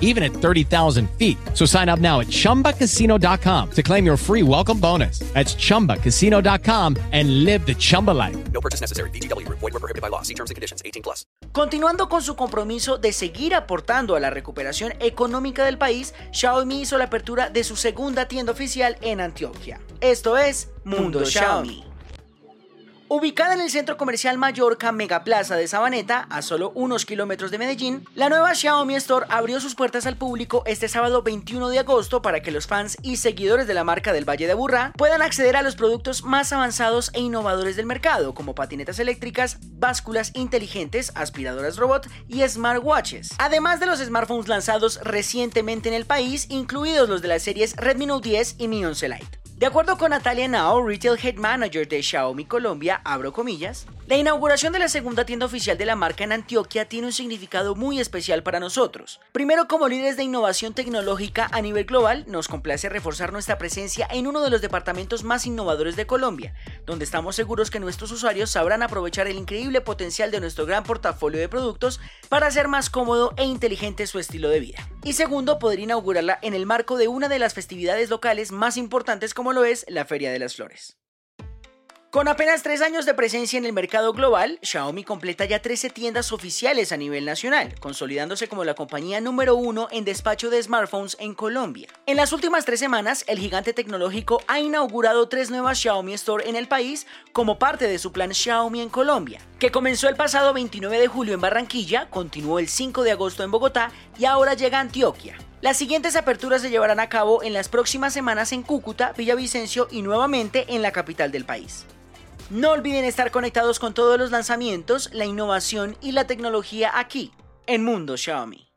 even at 30,000 feet. So sign up now at chumbacasino.com to claim your free welcome bonus. That's chumbacasino.com and live the Chumba life. No purchase necessary. VGW. Void were prohibited by law. See terms and conditions. 18 plus. Continuando con su compromiso de seguir aportando a la recuperación económica del país, Xiaomi hizo la apertura de su segunda tienda oficial en Antioquia. Esto es Mundo Xiaomi. Ubicada en el centro comercial Mallorca Megaplaza de Sabaneta, a solo unos kilómetros de Medellín, la nueva Xiaomi Store abrió sus puertas al público este sábado 21 de agosto para que los fans y seguidores de la marca del Valle de Aburrá puedan acceder a los productos más avanzados e innovadores del mercado, como patinetas eléctricas, básculas inteligentes, aspiradoras robot y smartwatches. Además de los smartphones lanzados recientemente en el país, incluidos los de las series Redmi Note 10 y Mi 11 Lite. De acuerdo con Natalia Nao, Retail Head Manager de Xiaomi Colombia, abro comillas, la inauguración de la segunda tienda oficial de la marca en Antioquia tiene un significado muy especial para nosotros. Primero, como líderes de innovación tecnológica a nivel global, nos complace reforzar nuestra presencia en uno de los departamentos más innovadores de Colombia, donde estamos seguros que nuestros usuarios sabrán aprovechar el increíble potencial de nuestro gran portafolio de productos para hacer más cómodo e inteligente su estilo de vida. Y segundo, poder inaugurarla en el marco de una de las festividades locales más importantes como lo es la Feria de las Flores. Con apenas tres años de presencia en el mercado global, Xiaomi completa ya 13 tiendas oficiales a nivel nacional, consolidándose como la compañía número uno en despacho de smartphones en Colombia. En las últimas tres semanas, el gigante tecnológico ha inaugurado tres nuevas Xiaomi Store en el país como parte de su plan Xiaomi en Colombia, que comenzó el pasado 29 de julio en Barranquilla, continuó el 5 de agosto en Bogotá y ahora llega a Antioquia. Las siguientes aperturas se llevarán a cabo en las próximas semanas en Cúcuta, Villavicencio y nuevamente en la capital del país. No olviden estar conectados con todos los lanzamientos, la innovación y la tecnología aquí, en Mundo Xiaomi.